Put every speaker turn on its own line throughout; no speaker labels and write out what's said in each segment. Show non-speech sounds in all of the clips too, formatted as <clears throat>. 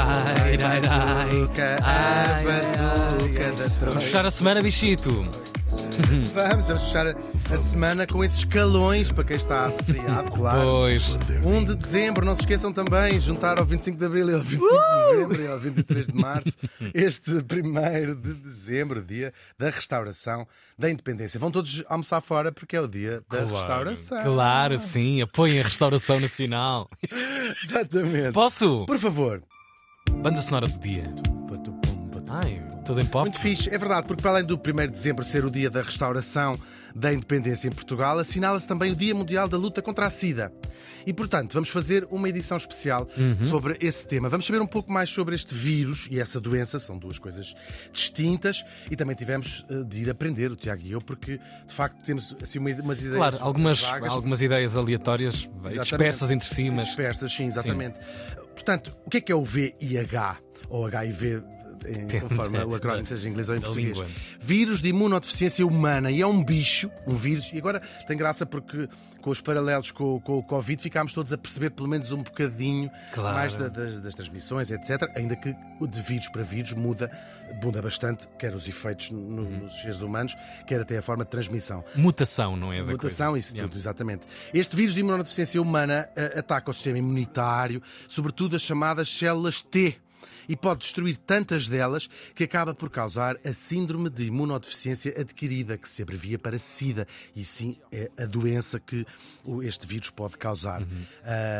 Ai, ai, ai.
bazuca, a
Ai,
bazuca da
Vamos
Troia.
fechar a semana, bichito. <laughs>
Vamos, vamos fechar a, a semana com esses calões para quem está feriado, <laughs> claro.
Pois.
1 de dezembro, não se esqueçam também, juntar ao 25 de abril e ao 25
Uh!
de novembro e ao 23 de março, <laughs> este 1 de dezembro, dia da restauração da independência. Vão todos almoçar fora porque é o dia da restauração.
Claro, sim. Apoiem a restauração nacional.
Exatamente.
Posso?
Por favor.
Banda sonora do dia. Ai, tudo em pop?
Muito fixe, é verdade, porque para além do 1 de dezembro ser o dia da restauração da independência em Portugal, assinala-se também o Dia Mundial da Luta contra a SIDA. E, portanto, vamos fazer uma edição especial
Uhum.
sobre esse tema. Vamos saber um pouco mais sobre este vírus e essa doença, são duas coisas distintas, e também tivemos eh, de ir aprender, o Tiago e eu, porque, de facto, temos assim uma- umas ideias
Claro, algumas,
vagas.
algumas ideias aleatórias,
Exatamente.
dispersas entre si, mas.
Dispersas, sim, exatamente. Portanto, o que é que é o VIH? Ou HIV, em, conforme o acrónimo seja em inglês ou em português.
língua.
Vírus de imunodeficiência humana. E é um bicho, um vírus. E agora tem graça porque com os paralelos com, com o Covid ficámos todos a perceber pelo menos um bocadinho
Claro.
mais da- das, das transmissões, etc. Ainda que de vírus para vírus muda, muda bastante, quer os efeitos no-
Uhum.
nos seres humanos, quer até a forma de transmissão.
Mutação, não é?
Mutação,
coisa.
isso
Yeah.
tudo, exatamente. Este vírus de imunodeficiência humana eh, ataca o sistema imunitário, sobretudo as chamadas células T. E pode destruir tantas delas que acaba por causar a síndrome de imunodeficiência adquirida, que se abrevia para SIDA. E sim, é a doença que este vírus pode causar.
Uhum.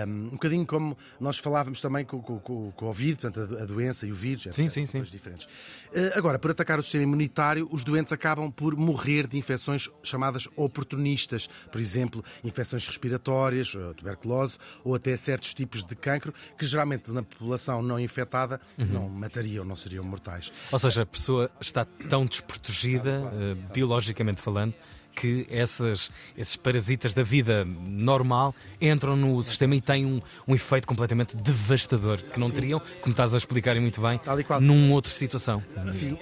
Um, um bocadinho como nós falávamos também com, com- com o Covid, portanto, a, doença e o vírus, etc.
Sim, sim,
São
sim.
diferentes. Eh, Agora, por atacar o sistema imunitário, os doentes acabam por morrer de infecções chamadas oportunistas, por exemplo, infecções respiratórias, tuberculose ou até certos tipos de cancro que geralmente na população não infectada
Uhum.
não matariam, não seriam mortais.
Ou seja, a pessoa está tão desprotegida, eh, biologicamente falando, que essas, esses parasitas da vida normal entram no sistema e têm um, um efeito completamente devastador que não teriam, como estás a explicar muito bem, numa outra situação.
Sim,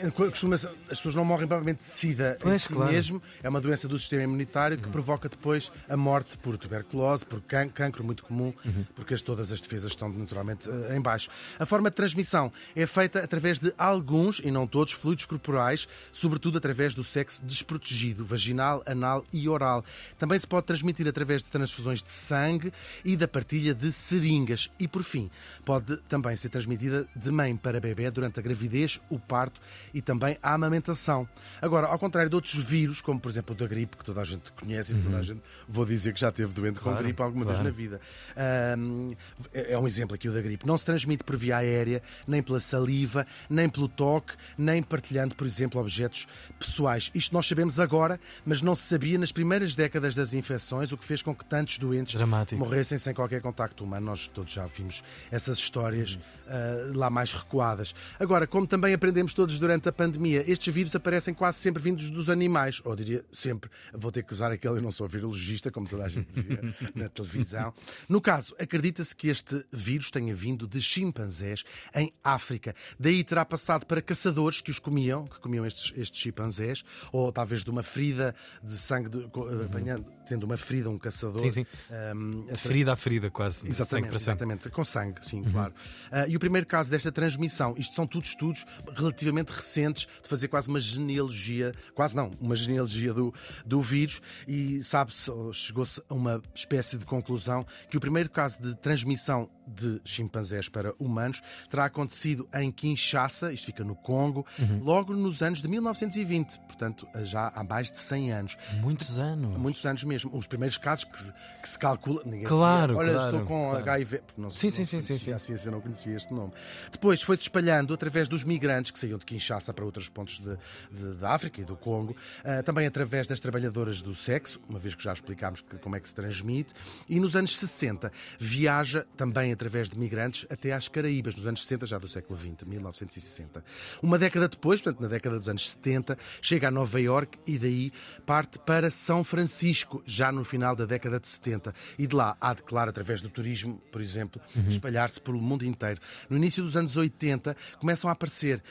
as pessoas não morrem provavelmente de sida em
Pois,
si
claro.
mesmo. É uma doença do sistema imunitário que provoca depois a morte por tuberculose, por can- cancro, muito comum, porque as- todas as defesas estão naturalmente eh, em baixo. A forma de transmissão é feita através de alguns, e não todos, fluidos corporais, sobretudo através do sexo desprotegido, vaginal, anal e oral. Também se pode transmitir através de transfusões de sangue e da partilha de seringas. E, por fim, pode também ser transmitida de mãe para bebê durante a gravidez, o parto e também a amamentação. Agora, ao contrário de outros vírus, como por exemplo o da gripe, que toda a gente conhece e toda a gente, vou dizer que já teve doente
Claro,
com gripe alguma
claro.
vez na vida. Ahm, é é um exemplo aqui o da gripe. Não se transmite por via aérea, nem pela saliva, nem pelo toque, nem partilhando, por exemplo, objetos pessoais. Isto nós sabemos agora, mas não se sabia nas primeiras décadas das infecções, o que fez com que tantos doentes
Dramático.
morressem sem qualquer contacto humano. Nós todos já vimos essas histórias ah, lá mais recuadas. Agora, como também aprendemos todos durante a pandemia, estes vírus aparecem quase sempre vindos dos animais, ou diria sempre, vou ter que usar aquele, eu não sou virologista, como toda a gente dizia <laughs> na televisão. No caso, acredita-se que este vírus tenha vindo de chimpanzés em África. Daí terá passado para caçadores que os comiam, que comiam estes, estes chimpanzés, ou talvez de uma ferida de sangue, de, co- apanhando, tendo uma ferida, um caçador.
Sim, sim.
ahm,
De ferida a ferida, quase.
Exatamente,
100%.
exatamente, com sangue, sim, claro. Ah, e o primeiro caso desta transmissão, isto são tudo estudos relativamente recentes, de fazer quase uma genealogia, quase não, uma genealogia do, do vírus, e sabe-se, ou chegou-se a uma espécie de conclusão que o primeiro caso de transmissão de chimpanzés para humanos terá acontecido em Kinshasa, isto fica no Congo, logo nos anos de 1920, portanto, já há mais de 100 anos.
Muitos anos.
Muitos anos mesmo. Os primeiros casos que, que se calcula. Ninguém
Claro,
dizia, Olha,
claro,
estou com
claro.
HIV. Não,
Sim,
não
sim, sim, sim.
A ciência não conhecia este nome. Depois foi-se espalhando através dos migrantes que saíam de Kinshasa para outros pontos de, de- da África e do Congo. ah, também através das trabalhadoras do sexo, uma vez que já explicámos que- como é que se transmite. E nos anos 60 viaja também através de migrantes até às Caraíbas, nos anos 60 já do século XX, 1960. Uma década depois, portanto, na década dos anos 70, chega a Nova Iorque e daí parte para São Francisco, já no final da década de 70. E de lá há de, claro, através do turismo, por exemplo, espalhar-se pelo mundo inteiro. No início dos anos 80 começam a aparecer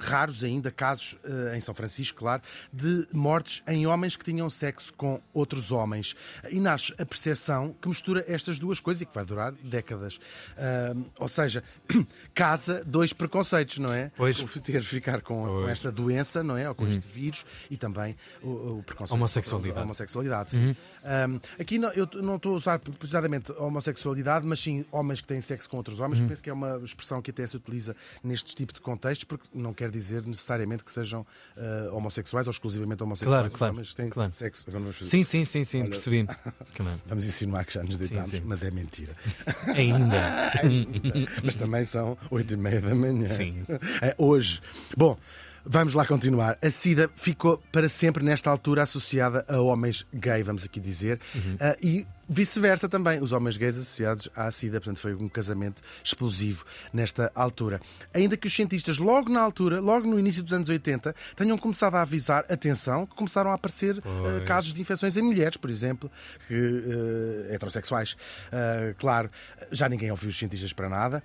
raros ainda casos em São Francisco, claro, de mortes em homens que tinham sexo com outros homens. E nasce a percepção que mistura estas duas coisas e que vai durar décadas. ou seja, <clears throat> casa dois preconceitos, não é?
Pois.
O ter ficar com, com, esta doença, não é? Ou com uhum. este vírus e também o, o preconceito.
Homossexualidade.
Homossexualidade, sim. Uhum. Um, aqui não, eu não estou a usar precisamente homossexualidade, mas sim homens que têm sexo com outros homens. Uhum. Penso que é uma expressão que até se utiliza neste tipo de contextos, porque não quer dizer necessariamente que sejam uh, homossexuais ou exclusivamente homossexuais.
Claro, claro.
Homens têm
claro.
sexo.
Sim, sim, sim, sim, Olha, percebi. <laughs>
Vamos insinuar que já nos deitamos, sim, sim. mas é mentira. <laughs>
Ainda. <laughs>
Ainda. Mas também são oito e meia da manhã.
Sim.
É hoje. Bom. Vamos lá continuar. A SIDA ficou para sempre, nesta altura, associada a homens gay, vamos aqui dizer, uhum. uh, e Vice-versa também, os homens gays associados à SIDA, portanto foi um casamento explosivo nesta altura. Ainda que os cientistas, logo na altura, logo no início dos anos 80, tenham começado a avisar, atenção, que começaram a aparecer uh, casos de infecções em mulheres, por exemplo, que, uh, heterossexuais. Uh, claro, já ninguém ouviu os cientistas para nada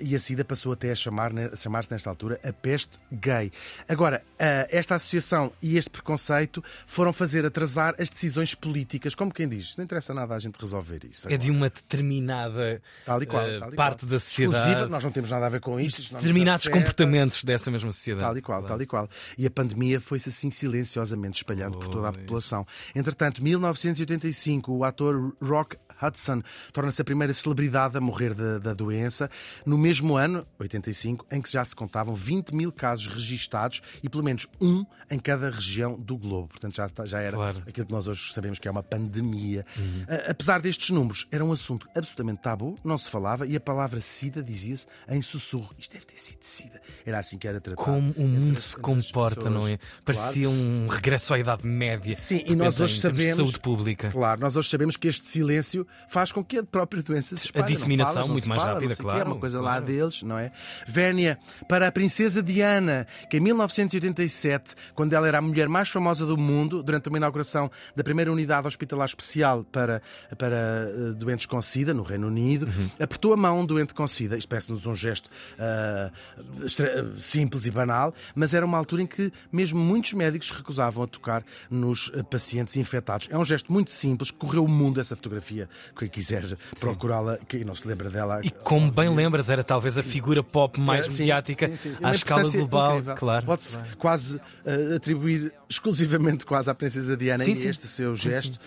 e a SIDA passou até a chamar-se chamar nesta altura a peste gay. Agora, esta associação e este preconceito foram fazer atrasar as decisões políticas, como quem diz, não interessa nada gente resolver isso.
Agora. É de uma determinada tal e qual, uh, tal parte qual. da sociedade.
Exclusiva, nós não temos nada a ver com isto.
Determinados comportamentos dessa mesma sociedade.
Tal e qual, claro. tal e qual. E a pandemia foi-se assim silenciosamente espalhando pois. por toda a população. Entretanto, 1985, o ator Rock Hudson torna-se a primeira celebridade a morrer da, da, doença, no mesmo ano, 85, em que já se contavam 20 mil casos registados e pelo menos um em cada região do globo. Portanto, já, já era claro. aquilo que nós hoje sabemos que é uma pandemia. Uhum. Apesar destes números, era um assunto absolutamente tabu, não se falava e a palavra SIDA dizia-se em sussurro. Isto deve ter sido SIDA. Era assim que era tratado.
Como o mundo se comporta, não é? Parecia claro. um regresso à Idade Média.
Sim, e nós hoje sabemos.
saúde pública.
Claro, nós hoje sabemos que este silêncio faz com que a própria doença se espalhe.
A disseminação
falas,
muito mais
fala,
rápida, claro.
É uma coisa claro. lá deles, não é? Vénia, para a princesa Diana, que em 1987, quando ela era a mulher mais famosa do mundo, durante uma inauguração da primeira unidade hospitalar especial para, para uh, doentes com SIDA, no Reino Unido, uhum. apertou a mão um doente com SIDA. Isto parece-nos um gesto uh, simples e banal, mas era uma altura em que mesmo muitos médicos recusavam a tocar nos uh, pacientes infectados. É um gesto muito simples, correu o mundo essa fotografia, quem quiser procurá-la, quem não se lembra dela.
E como bem lembras, era talvez a figura pop mais sim, mediática sim, sim. à escala global. Incrível. Claro.
Pode-se quase uh, atribuir exclusivamente quase à Princesa Diana sim, e este seu gesto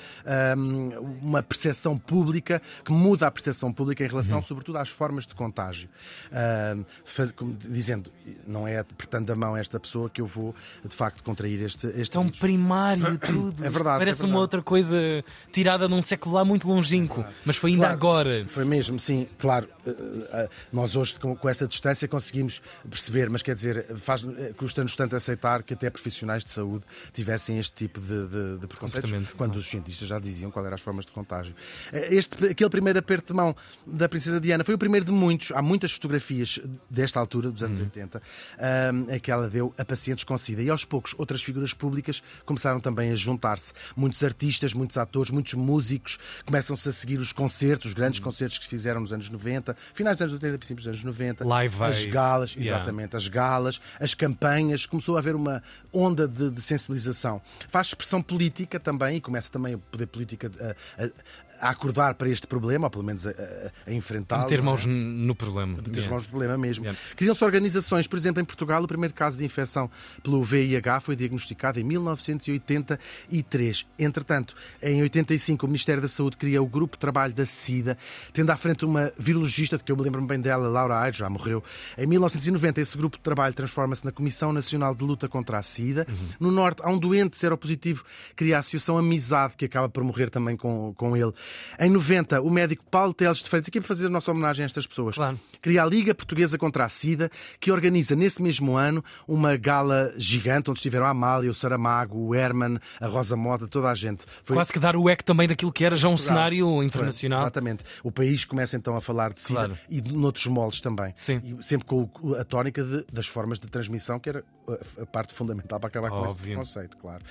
um, uma percepção pública que muda a percepção pública em relação, uhum. sobretudo, às formas de contágio. Faz, como, dizendo, não é apertando a mão esta pessoa que eu vou, de facto, contrair este, este
Tão vírus. primário <clears throat> tudo.
É verdade.
Parece
é verdade.
uma outra coisa tirada num século lá muito longínquo, é mas foi ainda
claro,
agora.
Foi mesmo, sim, claro. Uh, uh, nós hoje, com, com essa distância, conseguimos perceber, mas quer dizer, custa-nos tanto aceitar que até profissionais de saúde tivessem este tipo de, de, de preconceitos, quando claro. os cientistas já diziam quais eram as formas de contágio. Este, aquele primeiro aperto de mão da Princesa Diana foi o primeiro de muitos. Há muitas fotografias desta altura, dos anos uhum. 80, um, que ela deu a pacientes com SIDA. E aos poucos, outras figuras públicas começaram também a juntar-se. Muitos artistas, muitos atores, muitos músicos começam-se a seguir os concertos, os grandes uhum. concertos que se fizeram nos anos 90, finais dos anos 80, princípios dos anos 90.
Live
as galas, yeah. exatamente, as galas, as campanhas. Começou a haver uma onda de, de Faz expressão política também, e começa também o poder político a, a, a acordar para este problema, ou pelo menos a, a, a enfrentá-lo.
Meter mãos é? no problema.
Meter yeah. mãos no problema mesmo. Yeah. Criam-se organizações, por exemplo, em Portugal, o primeiro caso de infecção pelo VIH foi diagnosticado em 1983. Entretanto, em 85, o Ministério da Saúde cria o Grupo de Trabalho da SIDA, tendo à frente uma virologista, de que eu me lembro bem dela, Laura Aires, já morreu. Em 1990, esse grupo de trabalho transforma-se na Comissão Nacional de Luta contra a SIDA. Uhum. No Norte, há um doente seropositivo, cria a Associação Amizade, que acaba por morrer também com, com ele. Em 90, o médico Paulo Teles de Freitas, aqui para fazer a nossa homenagem a estas pessoas,
claro.
Cria a Liga Portuguesa contra a SIDA, que organiza nesse mesmo ano uma gala gigante, onde estiveram a Amália, o Saramago, o Herman, a Rosa Moda, toda a gente.
Foi... Quase que dar o eco também daquilo que era já um cenário internacional.
Exatamente. O país começa então a falar de SIDA claro. e noutros moldes também.
Sim.
E sempre com a tónica de, das formas de transmissão, que era a parte fundamental para acabar Óbvio. com esse preconceito, claro.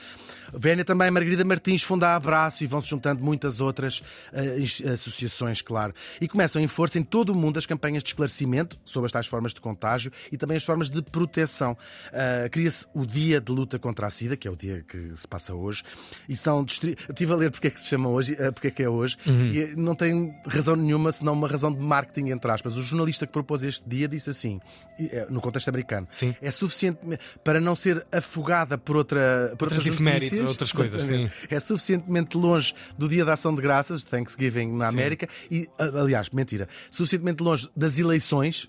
Vénia também, Margarida Martins funda a Abraço e vão-se juntando muitas outras uh, associações, claro. E começam em força em todo o mundo as campanhas de esclarecimento sobre as tais formas de contágio e também as formas de proteção. Uh, Cria-se o Dia de Luta contra a SIDA, que é o dia que se passa hoje, e são distri... Eu estive a ler porque é que se chama hoje, uh, porque é que é hoje, uhum. e não tem razão nenhuma senão uma razão de marketing, entre aspas. O jornalista que propôs este dia disse assim, eh, no contexto americano,
sim.
é suficiente para não ser afogada por, outra,
por outras, notícias, outras coisas. Sim.
É suficientemente longe do Dia da Ação de Graças, Thanksgiving na América, sim. e, aliás, mentira, suficientemente longe das eleições,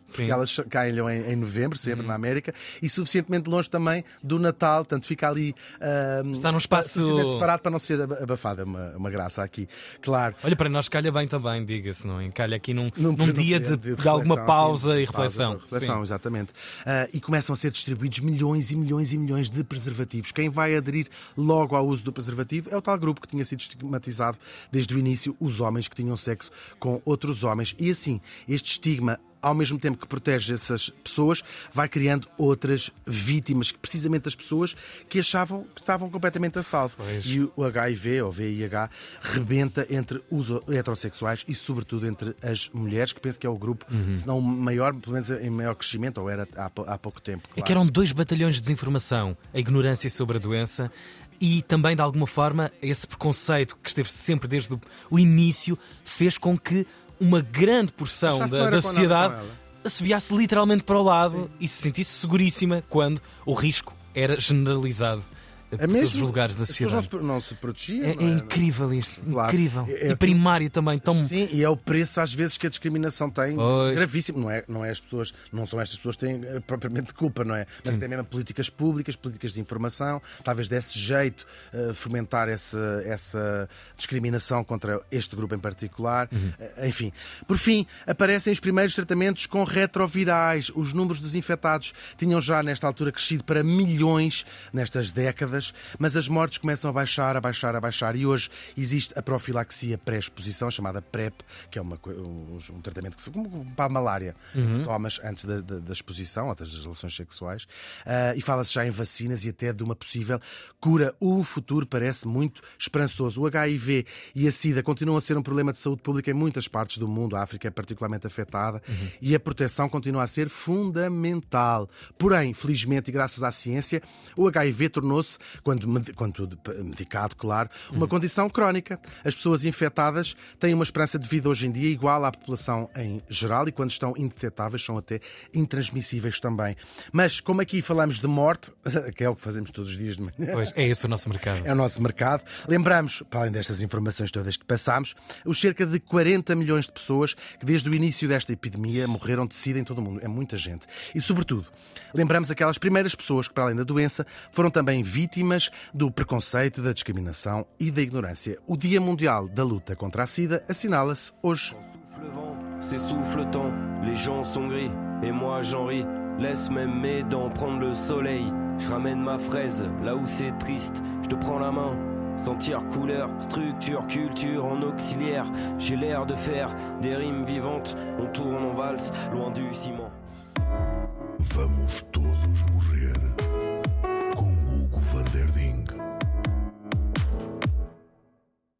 porque sim. elas caem em, em novembro, sempre hum. na América, e suficientemente longe também do Natal, tanto fica ali
uh, Está num espaço
separado para não ser abafada, é uma, uma graça aqui, claro.
Olha, para nós calha bem também, diga-se, não é? Calha aqui num, num, num dia de, de, de, alguma pausa sim, e reflexão. Pausa,
reflexão, exatamente. Uh, e começam a ser distribuídos milhões e milhões e milhões de preservativos. Quem vai aderir logo ao uso do preservativo é o tal grupo que tinha sido estigmatizado desde o início, os homens que tinham sexo com outros homens. E assim, este estigma ao mesmo tempo que protege essas pessoas, vai criando outras vítimas, precisamente as pessoas que achavam que estavam completamente a salvo. Pois. E o HIV, ou VIH, rebenta entre os heterossexuais e, sobretudo, entre as mulheres, que penso que é o grupo, uhum. se não maior, pelo menos em maior crescimento, ou era há, há pouco tempo.
Claro. É que eram dois batalhões de desinformação: a ignorância sobre a doença e também, de alguma forma, esse preconceito que esteve sempre desde o início fez com que uma grande porção da, da sociedade assobiasse literalmente para o lado Sim. e se sentisse seguríssima quando o risco era generalizado é mesmo? todos os lugares da sociedade.
Não se, não se protegiam.
É, é, é, incrível isto. Claro. Incrível. É, é, e primário também. Tão...
Sim, e é o preço às vezes que a discriminação tem. Pois. Gravíssimo. Não é, não é as pessoas, não são estas pessoas que têm eh, propriamente culpa, não é? Mas tem mesmo políticas públicas, políticas de informação, talvez desse jeito uh, fomentar essa, essa discriminação contra este grupo em particular. Uhum. Uh, enfim. Por fim, aparecem os primeiros tratamentos com retrovirais. Os números dos infectados tinham já nesta altura crescido para milhões nestas décadas mas as mortes começam a baixar, a baixar, a baixar. E hoje existe a profilaxia pré-exposição, chamada PrEP, que é uma, um, um, tratamento que se, como para a malária, uhum. que tomas antes da, da, da, exposição, ou das relações sexuais. Uh, e fala-se já em vacinas e até de uma possível cura. O futuro parece muito esperançoso. O HIV e a SIDA continuam a ser um problema de saúde pública em muitas partes do mundo. A África é particularmente afetada uhum. e a proteção continua a ser fundamental. Porém, felizmente e graças à ciência, o HIV tornou-se quando, quando medicado, claro, uma hum. condição crónica. As pessoas infectadas têm uma esperança de vida hoje em dia igual à população em geral e quando estão indetetáveis são até intransmissíveis também. Mas como aqui falamos de morte, <laughs> que é o que fazemos todos os dias de manhã.
Pois, é esse o nosso mercado.
É o nosso mercado. Lembramos, para além destas informações todas que passamos, os cerca de 40 milhões de pessoas que desde o início desta epidemia morreram de sida em todo o mundo. É muita gente. E, sobretudo, lembramos aquelas primeiras pessoas que, para além da doença, foram também vítimas vítimas do preconceito, da discriminação e da ignorância. O Dia Mundial da Luta contra a SIDA assinala-se hoje. S'essouffle le temps, les gens sont gris, et moi j'en ris. Laisse même mes dents prendre le soleil. Je ramène ma fraise là où c'est triste, je te prends la main. Sentir couleur, structure, culture en auxiliaire. J'ai l'air de faire des rimes vivantes. On tourne en valse, loin du ciment. Vamos todos Vander